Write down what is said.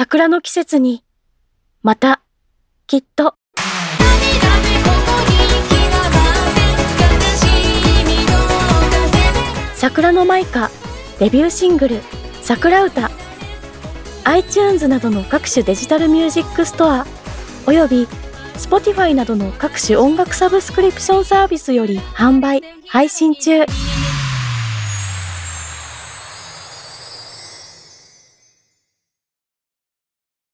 桜の季節に、また、きっと。櫻乃麻衣華デビューシングル「桜歌」iTunes などの各種デジタルミュージックストアおよび Spotify などの各種音楽サブスクリプションサービスより販売配信中